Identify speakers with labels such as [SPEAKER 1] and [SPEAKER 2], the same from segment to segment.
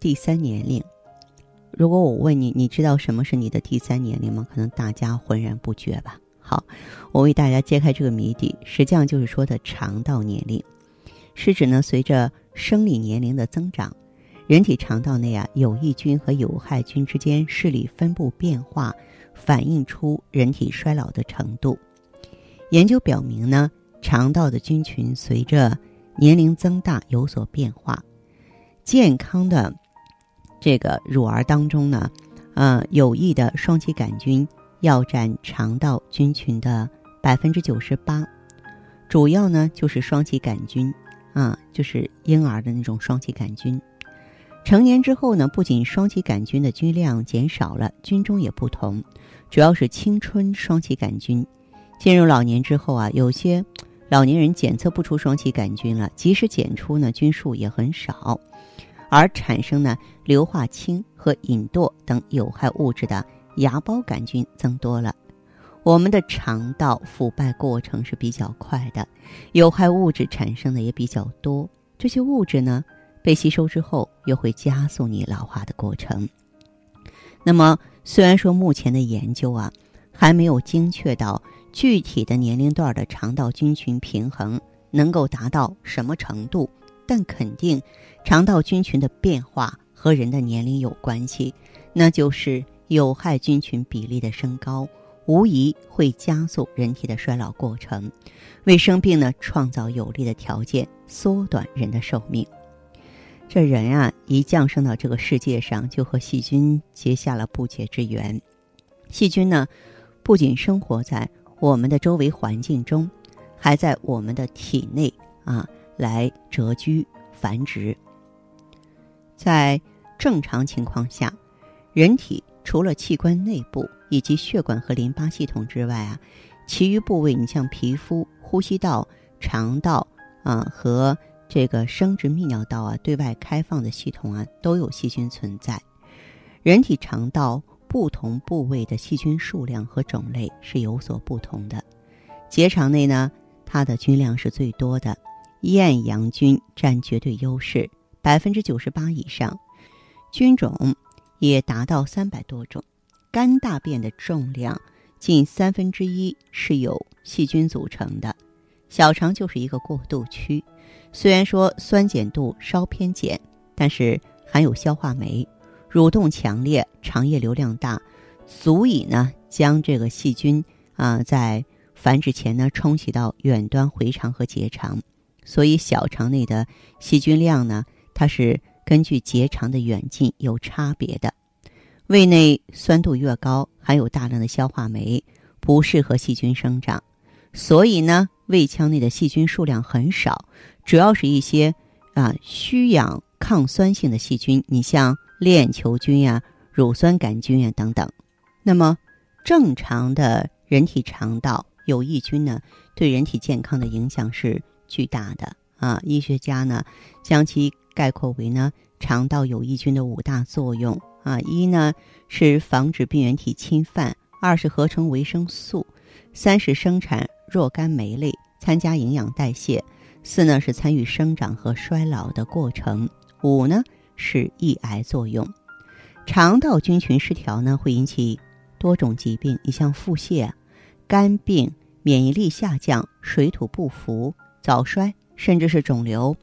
[SPEAKER 1] 第三年龄，如果我问你，你知道什么是你的第三年龄吗？可能大家浑然不觉吧。好，我为大家揭开这个谜底，实际上就是说的肠道年龄，是指呢随着生理年龄的增长，人体肠道内啊有益菌和有害菌之间势力分布变化，反映出人体衰老的程度。研究表明呢，肠道的菌群随着年龄增大有所变化，健康的。这个乳儿当中呢，呃，有益的双歧杆菌要占肠道菌群的百分之九十八，主要呢就是双歧杆菌，啊，就是婴儿的那种双歧杆菌。成年之后呢，不仅双歧杆菌的菌量减少了，菌种也不同，主要是青春双歧杆菌。进入老年之后啊，有些老年人检测不出双歧杆菌了，即使检出呢，菌数也很少。而产生呢硫化氢和吲哚等有害物质的芽孢杆菌增多了。我们的肠道腐败过程是比较快的，有害物质产生的也比较多。这些物质呢被吸收之后，又会加速你老化的过程。那么，虽然说目前的研究啊还没有精确到具体的年龄段的肠道菌群平衡能够达到什么程度。但肯定，肠道菌群的变化和人的年龄有关系，那就是有害菌群比例的升高，无疑会加速人体的衰老过程，为生病呢创造有利的条件，缩短人的寿命。这人啊，一降生到这个世界上，就和细菌结下了不解之缘。细菌呢，不仅生活在我们的周围环境中，还在我们的体内啊。来蛰居繁殖。在正常情况下，人体除了器官内部以及血管和淋巴系统之外啊，其余部位，你像皮肤、呼吸道、肠道啊和这个生殖泌尿道啊，对外开放的系统啊，都有细菌存在。人体肠道不同部位的细菌数量和种类是有所不同的。结肠内呢，它的菌量是最多的。厌氧菌占绝对优势，百分之九十八以上，菌种也达到三百多种。肝大便的重量近三分之一是由细菌组成的。小肠就是一个过渡区，虽然说酸碱度稍偏碱，但是含有消化酶，蠕动强烈，肠液流量大，足以呢将这个细菌啊在繁殖前呢冲洗到远端回肠和结肠。所以，小肠内的细菌量呢，它是根据结肠的远近有差别的。胃内酸度越高，含有大量的消化酶，不适合细菌生长。所以呢，胃腔内的细菌数量很少，主要是一些啊需氧抗酸性的细菌，你像链球菌呀、乳酸杆菌呀等等。那么，正常的人体肠道有益菌呢，对人体健康的影响是。巨大的啊！医学家呢将其概括为呢肠道有益菌的五大作用啊：一呢是防止病原体侵犯，二是合成维生素，三是生产若干酶类，参加营养代谢，四呢是参与生长和衰老的过程，五呢是抑癌作用。肠道菌群失调呢会引起多种疾病，你像腹泻、肝病、免疫力下降、水土不服。早衰甚至是肿瘤，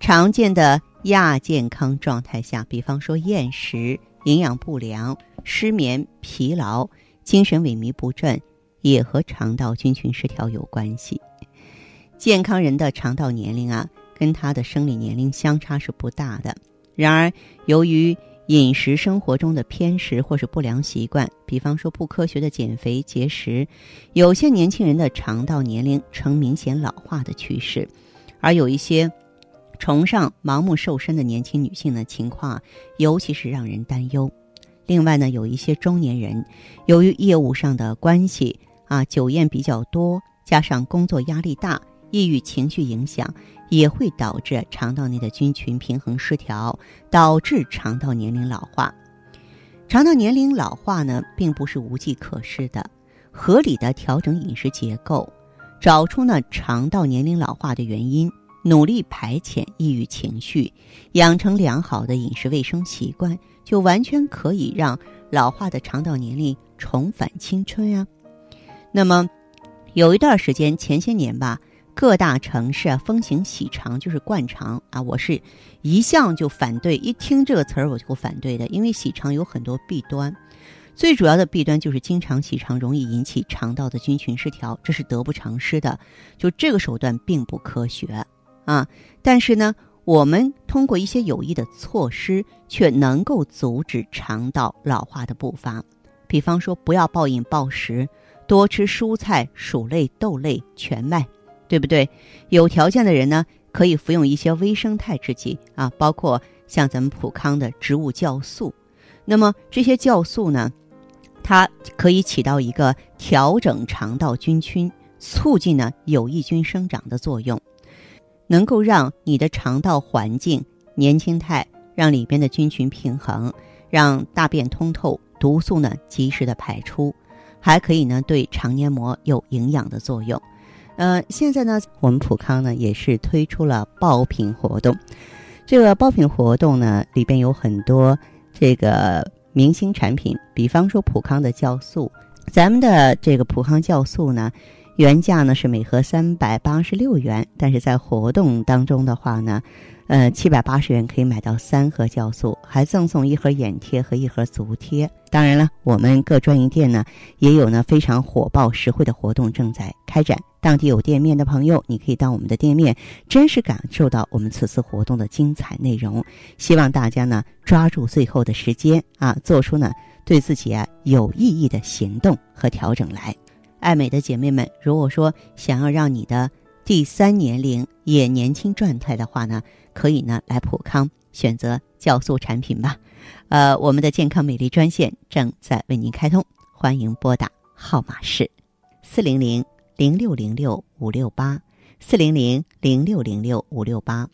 [SPEAKER 1] 常见的亚健康状态下，比方说厌食、营养不良、失眠、疲劳、精神萎靡不振，也和肠道菌群失调有关系。健康人的肠道年龄啊，跟他的生理年龄相差是不大的。然而，由于饮食生活中的偏食或是不良习惯，比方说不科学的减肥节食，有些年轻人的肠道年龄呈明显老化的趋势，而有一些崇尚盲目瘦身的年轻女性呢，情况尤其是让人担忧。另外呢，有一些中年人由于业务上的关系啊，酒宴比较多，加上工作压力大。抑郁情绪影响也会导致肠道内的菌群平衡失调，导致肠道年龄老化。肠道年龄老化呢，并不是无计可施的，合理的调整饮食结构，找出呢肠道年龄老化的原因，努力排遣抑郁情绪，养成良好的饮食卫生习惯，就完全可以让老化的肠道年龄重返青春啊。那么，有一段时间，前些年吧。各大城市啊，风行洗肠就是灌肠啊，我是一向就反对，一听这个词儿我就反对的，因为洗肠有很多弊端，最主要的弊端就是经常洗肠容易引起肠道的菌群失调，这是得不偿失的。就这个手段并不科学啊，但是呢，我们通过一些有益的措施，却能够阻止肠道老化的步伐。比方说，不要暴饮暴食，多吃蔬菜、薯类、豆类、全麦。对不对？有条件的人呢，可以服用一些微生态制剂啊，包括像咱们普康的植物酵素。那么这些酵素呢，它可以起到一个调整肠道菌群、促进呢有益菌生长的作用，能够让你的肠道环境年轻态，让里边的菌群平衡，让大便通透，毒素呢及时的排出，还可以呢对肠黏膜有营养的作用。呃，现在呢，我们普康呢也是推出了爆品活动。这个爆品活动呢，里边有很多这个明星产品，比方说普康的酵素。咱们的这个普康酵素呢，原价呢是每盒三百八十六元，但是在活动当中的话呢。呃，七百八十元可以买到三盒酵素，还赠送一盒眼贴和一盒足贴。当然了，我们各专营店呢也有呢非常火爆实惠的活动正在开展。当地有店面的朋友，你可以到我们的店面，真实感受到我们此次活动的精彩内容。希望大家呢抓住最后的时间啊，做出呢对自己啊有意义的行动和调整来。爱美的姐妹们，如果说想要让你的第三年龄也年轻状态的话呢？可以呢，来普康选择酵素产品吧。呃，我们的健康美丽专线正在为您开通，欢迎拨打号码是四零零零六零六五六八四零零零六零六五六八。